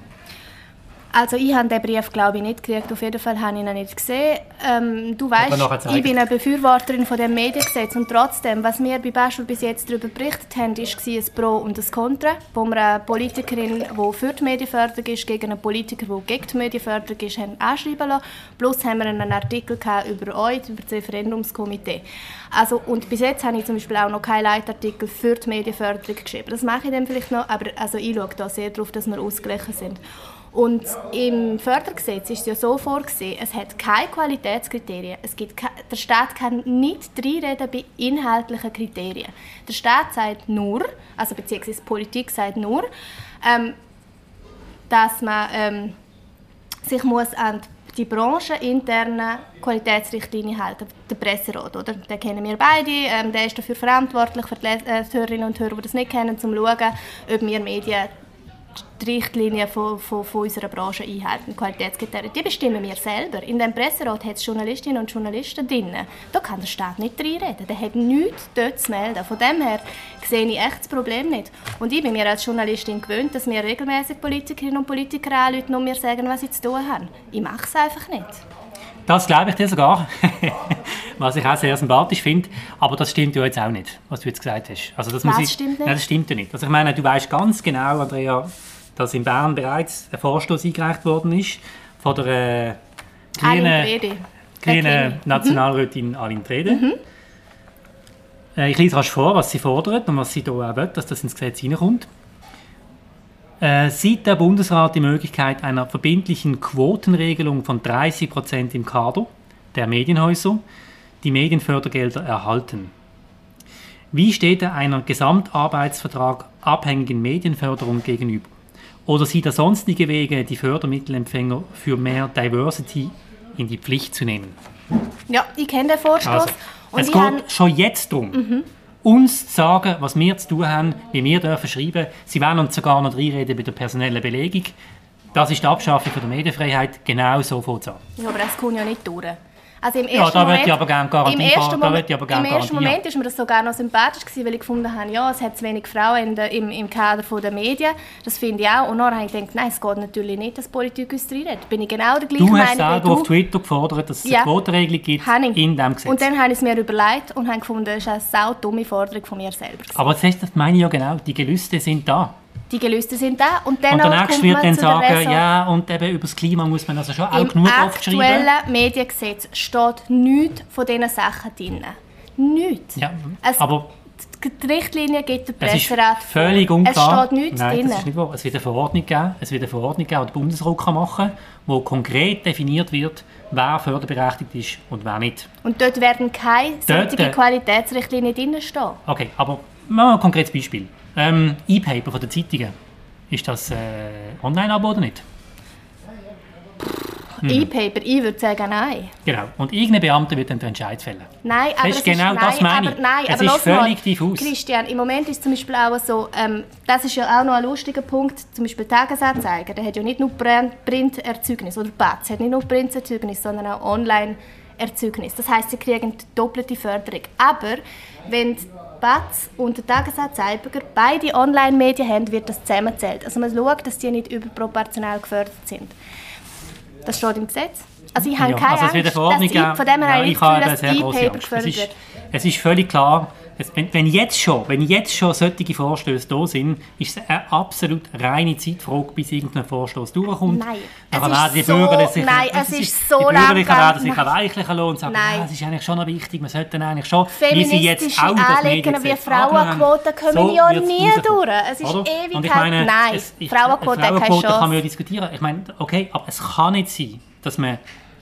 Also ich habe den Brief glaube ich nicht gekriegt, auf jeden Fall habe ich ihn nicht gesehen. Ähm, du weißt, ich bin eine Befürworterin von dem Mediengesetz und trotzdem, was wir bei Beispiel bis jetzt darüber berichtet haben, war ein Pro und ein Contra, wo wir eine Politikerin, die für die Medienförderung ist, gegen einen Politiker, der gegen die Medienförderung ist, haben anschreiben lassen. Plus haben wir einen Artikel über euch, über das Referendumskomitee. Also, und bis jetzt habe ich zum Beispiel auch noch keinen Leitartikel für die Medienförderung geschrieben. Das mache ich dann vielleicht noch, aber also ich schaue da sehr darauf, dass wir ausgeglichen sind. Und im Fördergesetz ist es ja so vorgesehen, es hat keine Qualitätskriterien. Es gibt keine, der Staat kann nicht reinreden bei inhaltlichen Kriterien. Der Staat sagt nur, also beziehungsweise die Politik sagt nur, ähm, dass man ähm, sich muss an die brancheninternen Qualitätsrichtlinien halten. Der Presserat, oder? Den kennen wir beide. Ähm, der ist dafür verantwortlich für die äh, Hörerinnen und Hörer, die das nicht kennen, um zu schauen, ob wir Medien die Richtlinien von, von, von, unserer Branche einhalten, Qualitätskriterien. Die bestimmen wir selber. In dem Presserat hat es Journalistinnen und Journalisten drin. Da kann der Staat nicht reinreden. Der hat nichts dort zu melden. Von dem her sehe ich echt das Problem nicht. Und ich bin mir als Journalistin gewöhnt, dass mir regelmäßig Politikerinnen und Politiker anrufen und mir sagen, was sie zu tun haben. Ich mache es einfach nicht. Das glaube ich dir sogar, was ich auch sehr sympathisch finde. Aber das stimmt ja jetzt auch nicht, was du jetzt gesagt hast. Also das was ich, stimmt nicht? Nein, das stimmt ja nicht. Also ich meine, du weißt ganz genau, Andrea, dass in Bern bereits ein Vorstoß eingereicht worden ist von der äh, grünen, mhm. Nationalrätin Aline Trede. Mhm. Äh, ich lese rasch vor, was sie fordert und was sie hier auch will, dass das ins Gesetz hineinkommt. Äh, sieht der Bundesrat die Möglichkeit einer verbindlichen Quotenregelung von 30 Prozent im Kader der Medienhäuser, die Medienfördergelder erhalten? Wie steht er einer Gesamtarbeitsvertrag abhängigen Medienförderung gegenüber? Oder sieht er sonstige Wege, die Fördermittelempfänger für mehr Diversity in die Pflicht zu nehmen? Ja, ich kenne den Vorstoß. Also, es geht schon jetzt darum, mhm uns zu sagen, was wir zu tun haben, wie wir dürfen schreiben. Sie wollen uns sogar noch reinreden bei der personellen Belegung. Das ist die Abschaffung der Medienfreiheit. Genau so fängt es an. Ja, aber das kommt ja nicht durch. Also im ersten ja, da Moment, ich aber gerne Garantie im ersten, Moment, aber gerne im ersten Moment ist mir das sogar noch sympathisch gewesen, weil ich gefunden habe, ja, es hat zu wenig Frauen in der, im, im Kader der Medien. Das finde ich auch. Und dann habe ich gedacht, nein, es geht natürlich nicht, dass Politik uns reinredet. Bin ich genau der gleichen Du hast selber auf Twitter gefordert, dass es ja. eine Quotenregelung gibt in diesem Gesetz. Und dann habe ich es mir überlegt und habe gefunden, das ist eine sau dumme Forderung von mir selber. Aber das, heißt, das meine ich ja genau, die Gelüste sind da die Gelüste sind da. Und, dann und der Nächste wird dann sagen, ja, und eben über das Klima muss man also schon auch genug aufschreiben. Im aktuellen Mediengesetz steht nichts von diesen Sachen drin. Nichts. Ja, es, aber die Richtlinie gibt der Presserat völlig unklar. Es steht nichts Nein, drin. Das ist nicht wahr. Es wird eine Verordnung geben, es wird eine Verordnung geben, die der Bundesrat machen kann, wo konkret definiert wird, wer förderberechtigt ist und wer nicht. Und dort werden keine solche äh, Qualitätsrichtlinien drin stehen. Okay, aber machen wir ein konkretes Beispiel. Ähm, E-Paper von den Zeitungen. Ist das äh, Online-Abo oder nicht? Hm. E-Paper, ich würde sagen nein. Genau. Und irgendein Beamter wird dann den Entscheid fällen. Nein, aber das ist genau ist, das meine aber, nein, es aber ist völlig mal, diffus. Christian, im Moment ist zum Beispiel auch so, ähm, das ist ja auch noch ein lustiger Punkt, zum Beispiel Tagesanzeiger, der hat ja nicht nur Printerzeugnis oder BATS, hat nicht nur Printerzeugnis, sondern auch Online-Erzeugnis. Das heißt, sie kriegen doppelte Förderung. Aber wenn BATS und der Tagesanzeiger beide Online-Medien haben, wird das zusammenzählt. Also man schaut, dass die nicht überproportional gefördert sind. Das steht im Gesetz. Also ich habe ja, keine also Angst, dass ich, von dem her ja, ich habe das E-Paper gefördert wird. Es ist völlig klar, wenn, wenn, jetzt schon, wenn jetzt schon solche Vorstöße da sind, ist es eine absolut reine Zeitfrage, bis irgendein Vorstoß durchkommt. Nein, Dann werden die Bürger sich, nein, es ist, ist so die Bürger werden sich erweichlichen lassen und sagen, nein. Es ist eigentlich schon noch wichtig, wir sollten eigentlich schon, wie sie jetzt auch das Anliegen wie Frauenquote kommen so ja nie durch. Es ist ewig und ich meine, nein, es, ich, Frauenquote, Frauenquote kann man ja diskutieren. Ich meine, okay, aber es kann nicht sein, dass man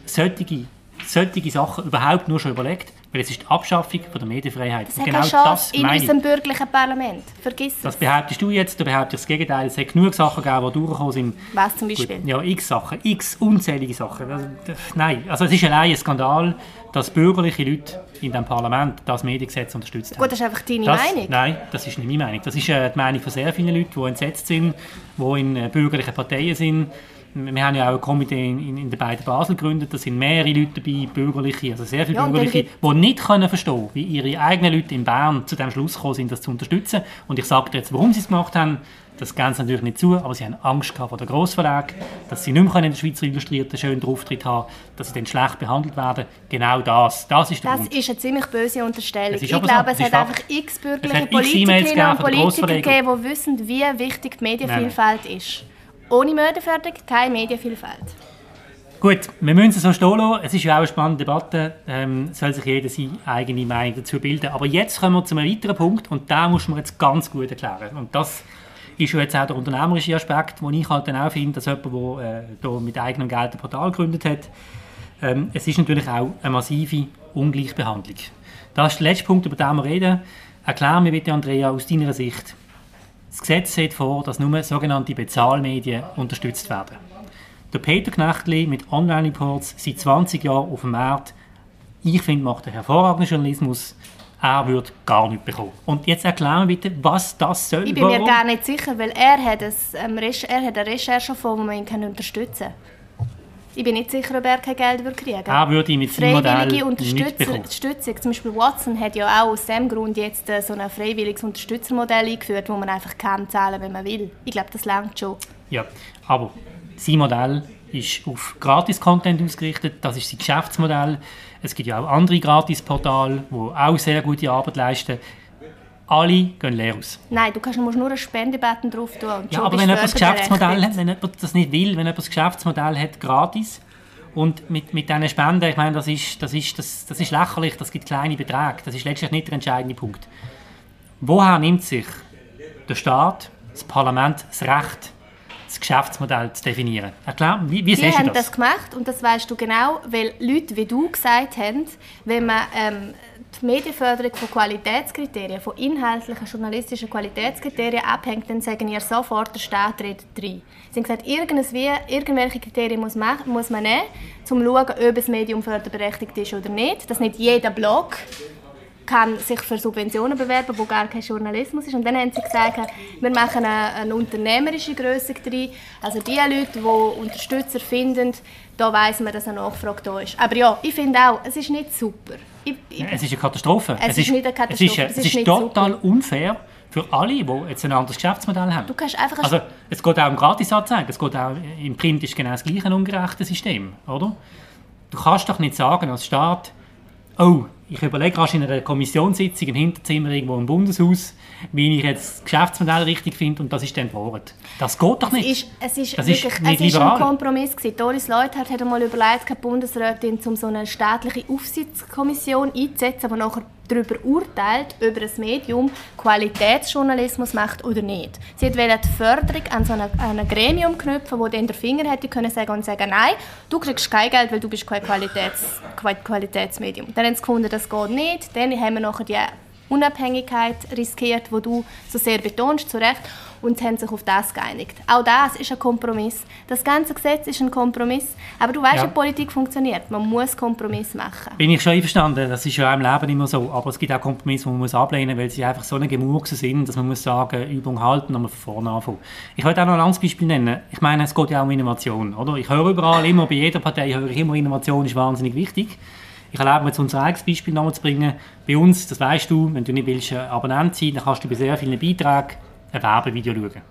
solche, solche Sachen überhaupt nur schon überlegt, weil es ist die Abschaffung von der Medienfreiheit. Das und genau das in unserem bürgerlichen Parlament. Vergiss es. Das behauptest du jetzt, du behauptest das Gegenteil. Es hat genug Sachen gegeben, die durchgekommen sind. Was zum Beispiel? Gut, ja, x Sachen, x unzählige Sachen. Also, nein, also es ist allein ein Skandal, dass bürgerliche Leute in diesem Parlament das Mediengesetz unterstützt haben. Gut, das ist einfach deine das, Meinung. Nein, das ist nicht meine Meinung. Das ist äh, die Meinung von sehr vielen Leuten, die entsetzt sind, die in äh, bürgerlichen Parteien sind wir haben ja auch ein Komitee in, in den beiden Basel gegründet, da sind mehrere Leute dabei, Bürgerliche, also sehr viele Ja, Bürgerliche, die nicht können verstehen wie ihre eigenen Leute in Bern zu dem Schluss gekommen sind, das zu unterstützen. Und ich sage dir jetzt, warum sie es gemacht haben. Das sie natürlich nicht zu, aber sie haben Angst gehabt vor den Grossverlag, dass sie nicht mehr in der Schweizer Illustrierten schön Auftritt haben dass sie dann schlecht behandelt werden. Genau das, das ist der Das Grund. ist eine ziemlich böse Unterstellung. Ich glaube, so. es hat einfach x bürgerliche Politikerinnen und Politiker gegeben, die wissen, wie wichtig die Medienvielfalt ist. Ohne Medienförderung keine Medienvielfalt. Gut, wir müssen es so stehen lassen. Es ist ja auch eine spannende Debatte. Ähm, soll sich jeder seine eigene Meinung dazu bilden. Aber jetzt kommen wir zu einem weiteren Punkt und da muss man jetzt ganz gut erklären. Und das ist ja jetzt auch der unternehmerische Aspekt, den ich halt dann auch finde, dass jemand, der äh, mit eigenem Geld ein Portal gegründet hat, ähm, es ist natürlich auch eine massive Ungleichbehandlung. Das ist der letzte Punkt, über den wir reden. Erklär mir bitte, Andrea, aus deiner Sicht. Das Gesetz sieht vor, dass nur sogenannte Bezahlmedien unterstützt werden. Der Peter Knechtli mit Online-Reports seit 20 Jahren auf dem Markt. Ich finde, macht einen hervorragenden Journalismus. Er wird gar nichts bekommen. Und jetzt erklär mir bitte, was das soll. Ich bin mir Warum? gar nicht sicher, weil er hat, ein, ähm, er hat eine Recherche vor, wo man ihn kann unterstützen kann. Ich bin nicht sicher, ob er kein Geld kriegen Er würde mit seinem Freiwillige Unterstützung. Zum Beispiel Watson hat ja auch aus diesem Grund jetzt äh, so ein freiwilliges Unterstützermodell eingeführt, wo man einfach kann zahlen, wenn man will. Ich glaube, das langt schon. Ja, aber sein Modell ist auf Gratis-Content ausgerichtet. Das ist sein Geschäftsmodell. Es gibt ja auch andere Gratis-Portale, die auch sehr gute Arbeit leisten. Alle gehen leer aus. Nein, du kannst, musst nur einen Spendebutton drauf tun und Ja, aber wenn jemand das Geschäftsmodell hat, wenn jemand das nicht will, wenn jemand das Geschäftsmodell hat, gratis, und mit, mit diesen Spenden, ich meine, das ist, das, ist, das, das ist lächerlich, das gibt kleine Beträge, das ist letztlich nicht der entscheidende Punkt. Woher nimmt sich der Staat, das Parlament, das Recht, das Geschäftsmodell zu definieren? Erklär, wie, wie siehst du haben das? das gemacht und das weißt du genau, weil Leute wie du gesagt haben, wenn man ähm, die Medienförderung von Qualitätskriterien, von inhaltlichen journalistischen Qualitätskriterien abhängt, dann sagen ihr sofort, der Staat redet rein. Sie haben gesagt, irgendwelche Kriterien muss man, muss man nehmen, um zu schauen, ob ein Medium förderberechtigt ist oder nicht. Dass nicht jeder Blog kann sich für Subventionen bewerben, wo gar kein Journalismus ist. Und dann haben sie gesagt, wir machen eine, eine unternehmerische Größe drin. Also die Leute, die Unterstützer finden, da weiss man, dass eine Nachfrage da ist. Aber ja, ich finde auch, es ist nicht super. Ich, ich, Es ist eine Katastrophe. Es ist nicht eine Katastrophe, Es ist, es es ist ist nicht total unfair für alle, die jetzt ein anderes Geschäftsmodell haben. du kannst einfach Also, es geht auch um Gratisanzeigen. Es geht auch, im Print ist genau das gleiche ein ungerechtes System, oder? Du kannst doch nicht sagen als Staat, oh, ich überlege rasch in einer Kommissionssitzung im Hinterzimmer irgendwo im Bundeshaus, wie ich jetzt das Geschäftsmodell richtig finde und das ist dann verordnet. Das geht doch nicht. ist, es ist Das ist wirklich nicht es ist ein. Kompromiss gewesen. Doris Leuthard hat einmal überlegt, die Bundesrätin um so eine staatliche Aufsichtskommission einzusetzen, die nachher darüber urteilt, ob ein Medium Qualitätsjournalismus macht oder nicht. Sie wollte die Förderung an so ein Gremium knüpfen, wo dann der Finger hätte können sagen und sagen, nein, du kriegst kein Geld, weil du bist kein Qualitäts, Qualitätsmedium. Dann haben sie gefunden, das geht nicht. Dann haben wir nachher die Unabhängigkeit riskiert, wo du so sehr betonst, zu Recht, und haben sich auf das geeinigt. Auch das ist ein Kompromiss. Das ganze Gesetz ist ein Kompromiss, aber du weißt, Ja. wie Politik funktioniert. Man muss Kompromiss machen. Bin ich schon einverstanden, das ist ja im Leben immer so. Aber es gibt auch Kompromisse, die man muss ablehnen muss, weil sie einfach so eine Gemurkse sind, dass man muss sagen, Übung halten und man von vorne anfangen. Ich wollte auch noch ein anderes Beispiel nennen. Ich meine, es geht ja auch um Innovation. Oder? Ich höre überall immer, bei jeder Partei höre ich immer, Innovation ist wahnsinnig wichtig. Ich erlaube mir jetzt unser eigenes Beispiel nochmal zu bringen. Bei uns, das weißt du, wenn du nicht willst, äh, Abonnent sein, dann kannst du bei sehr vielen Beiträgen ein Werbevideo schauen.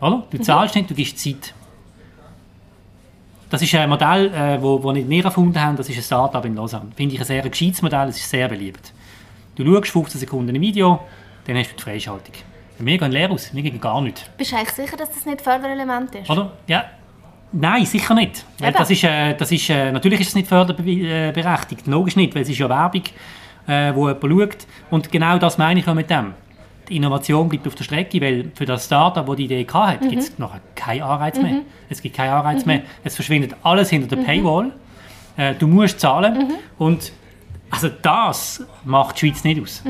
Oder? Du zahlst nicht, du gibst Zeit. Das ist ein Modell, das wo, wo nicht wir erfunden haben, das ist ein Startup in Lausanne. Finde ich ein sehr gescheites Modell, es ist sehr beliebt. Du schaust 15 Sekunden ein Video, dann hast du die Freischaltung. Wir gehen leer aus, wir gehen gar nicht. Bist du eigentlich sicher, dass das nicht Förderelement ist? Oder? Ja. Nein, sicher nicht. Eben. das ist, äh, das ist, äh, natürlich ist es nicht förderberechtigt, logisch nicht, weil es ist ja Werbung, äh, wo jemand schaut. Und genau das meine ich ja mit dem. Die Innovation bleibt auf der Strecke, weil für das Startup, das die Idee hatte, Mhm. gibt es nachher keinen Anreiz mehr. Es gibt keinen Anreiz mehr. Es verschwindet alles hinter Mhm. der Paywall. Äh, du musst zahlen. Und also das macht die Schweiz nicht aus.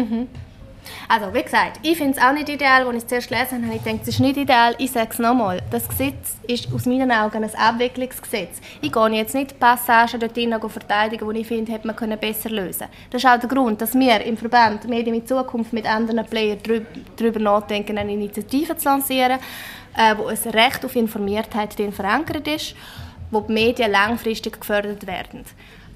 Also, wie gesagt, ich finde es auch nicht ideal. Als ich es zuerst gelesen habe, habe ich gedacht, es ist nicht ideal. Ich sage es nochmal. Das Gesetz ist aus meinen Augen ein Abwicklungsgesetz. Ich gehe jetzt nicht Passagen dort hinein verteidigen, die ich finde, hätte man können besser lösen Das ist auch der Grund, dass wir im Verband Medien mit Zukunft mit anderen Playern darüber nachdenken, eine Initiative zu lancieren. äh, wo ein Recht auf Informiertheit verankert ist, wo die Medien langfristig gefördert werden.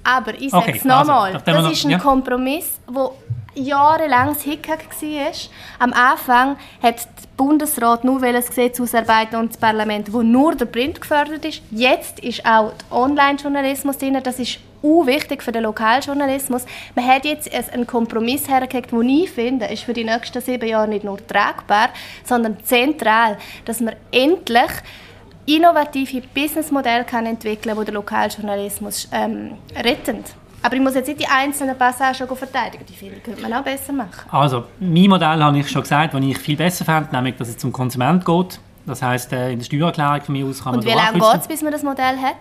Aber ich sage Okay, es nochmal, also, das ist ein ja. Kompromiss, wo jahrelang das Hickhack war. Am Anfang hat der Bundesrat nur ein Gesetz ausarbeiten und das Parlament, wo nur der Print gefördert ist. Jetzt ist auch der Online-Journalismus drin. Das ist wichtig für den Lokaljournalismus. Man hat jetzt einen Kompromiss hergekriegt, den ich finde, ist für die nächsten sieben Jahre nicht nur tragbar, sondern zentral, dass man endlich innovative Businessmodelle kann entwickeln, die den Lokaljournalismus ähm, retten. Aber ich muss jetzt nicht die einzelnen Passagen verteidigen. Die viele könnte man auch besser machen. Also, mein Modell habe ich schon gesagt, das ich viel besser fände, nämlich, dass es zum Konsument geht. Das heisst, äh, in der Steuererklärung von mir aus kann man Und wie lange geht es, bis man das Modell hat?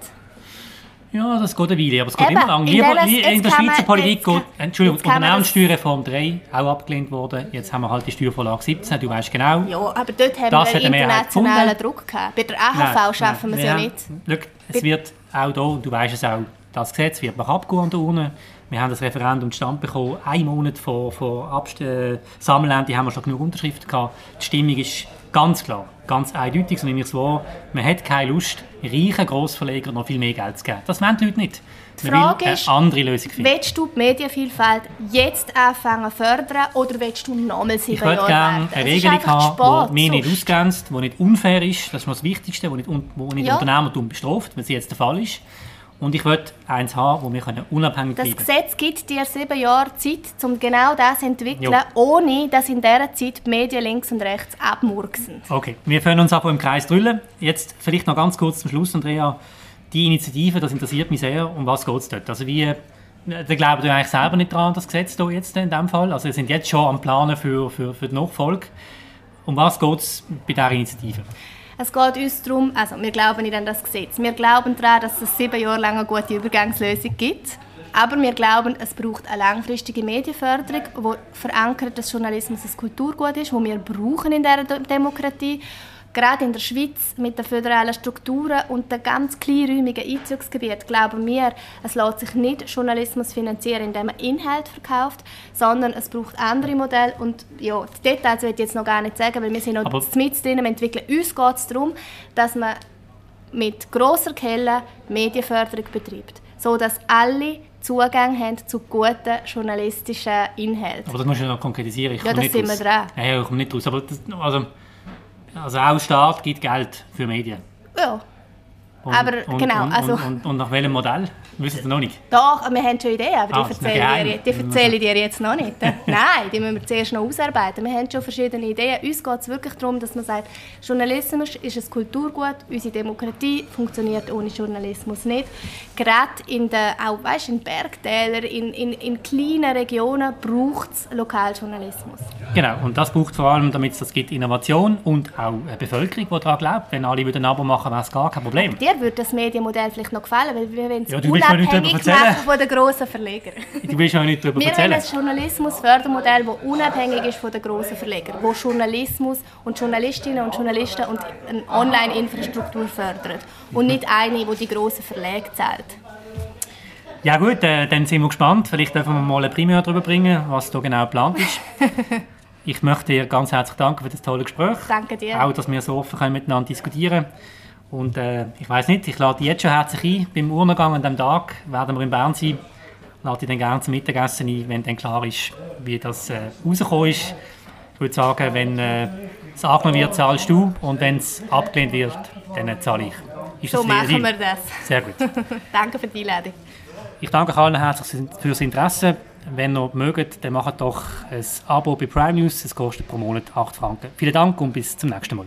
Ja, das geht eine Weile, aber es geht Eben, immer lang. in Lieber, der- li- in der Schweizer Politik geht, Entschuldigung, Unternehmenssteuerreform 3 auch abgelehnt worden. Jetzt haben wir halt die Steuervorlage 17, du weißt genau. Ja, aber dort haben Das wir hat eine Mehrheit internationalen. Druck gehabt. Bei der AHV schaffen wir es ja nicht. Schau, es wird auch da, und du weißt es auch, das Gesetz wird noch abgehen an der Urne. Wir haben das Referendum zustande bekommen, einen Monat vor, vor Abst äh, Sammelende haben wir schon genug Unterschriften gehabt. Die Stimmung ist ganz klar, ganz eindeutig, so nehme ich es wahr. Man hat keine Lust, reichen Grossverlegern noch viel mehr Geld zu geben. Das wollen die Leute nicht. Die Frage will ist, andere Lösung finden. Willst du die Medienvielfalt jetzt anfangen zu fördern oder willst du nochmal sieben Ich würde Jahre gerne eine Regelung haben, die mich nicht ausgrenzt, die nicht unfair ist. Das ist noch das Wichtigste, die nicht, wo nicht Ja. Unternehmertum bestraft, wenn es jetzt der Fall ist. Und ich würde eins haben, wo wir unabhängig Das bleiben Gesetz gibt dir sieben Jahre Zeit, um genau das zu entwickeln, Jo. ohne dass in dieser Zeit die Medien links und rechts abmurksen. Okay, wir können uns aber im Kreis drüllen. Jetzt vielleicht noch ganz kurz zum Schluss, Andrea. Die Initiative, das interessiert mich sehr. Um was geht es dort? Also wie, da glauben wir eigentlich selber nicht dran, das Gesetz hier jetzt in dem Fall. Also wir sind jetzt schon am Planen für, für, für die Nachfolge. Um was geht es bei dieser Initiative? Es geht uns darum, also wir glauben nicht an das Gesetz. Wir glauben daran, dass es sieben Jahre lang eine gute Übergangslösung gibt. Aber wir glauben, es braucht eine langfristige Medienförderung, wo verankert, dass Journalismus ein Kulturgut ist, wo wir brauchen in dieser De- Demokratie. Gerade in der Schweiz mit den föderalen Strukturen und den ganz kleinräumigen Einzugsgebieten glauben wir, es lässt sich nicht Journalismus finanzieren, indem man Inhalt verkauft, sondern es braucht andere Modelle. Und ja, die Details will ich jetzt noch gar nicht sagen, weil wir sind noch mit drin am entwickeln. Uns geht es darum, dass man mit grosser Kelle Medienförderung betreibt, so dass alle Zugang haben zu guten journalistischen Inhalten. Aber das musst du noch konkretisieren. Ich Ja, das nicht sind wir dran. Ja, ich komme nicht raus. Aber das, also, also auch Staat gibt Geld für Medien. Ja, Und, Aber und, genau, und, also- Und, nach welchem Modell? Wissen Sie noch nicht. doch, wir haben schon Ideen, aber Ah, die erzähle, ich dir, die erzähle ich dir jetzt noch nicht. Nein, die müssen wir zuerst noch ausarbeiten. Wir haben schon verschiedene Ideen. Uns geht es wirklich darum, dass man sagt, Journalismus ist ein Kulturgut, unsere Demokratie funktioniert ohne Journalismus nicht. Gerade in den, auch, weißt, in Bergtälern, in, in, in kleinen Regionen braucht es Lokaljournalismus. Genau, und das braucht vor allem, damit es das gibt, Innovation und auch eine Bevölkerung, die daran glaubt. Wenn alle würden ein Abo machen, wäre es gar kein Problem. Dir würde das Medienmodell vielleicht noch gefallen, weil wir wollen es Ja, mir unabhängig machen von den grossen Verlegern. Du willst ja nicht darüber Wir wollen erzählen. ein Journalismusfördermodell, das unabhängig ist von den grossen Verlegern, wo Journalismus und Journalistinnen und Journalisten und eine Online-Infrastruktur fördert und nicht eine, die die grossen Verlage zahlt. Ja gut, äh, dann sind wir gespannt. Vielleicht dürfen wir mal eine Primär darüber bringen, was da genau geplant ist. ich möchte dir ganz herzlich danken für das tolle Gespräch. Danke dir. Auch, dass wir so offen können miteinander diskutieren Und äh, ich weiß nicht, ich lade dich jetzt schon herzlich ein. Beim Urnengang an diesem Tag werden wir in Bern sein. Lade dich dann gerne zum Mittagessen ein, wenn dann klar ist, wie das äh, rausgekommen ist. Ich würde sagen, wenn äh, es angenommen wird, zahlst du. Und wenn es abgelehnt wird, dann äh, zahle ich. Ist So machen wir das. Sehr gut. Danke für die Einladung. Ich danke euch allen herzlich fürs Interesse. Wenn ihr mögt, dann macht doch ein Abo bei Prime News. Es kostet pro Monat 8 Franken. Vielen Dank und bis zum nächsten Mal.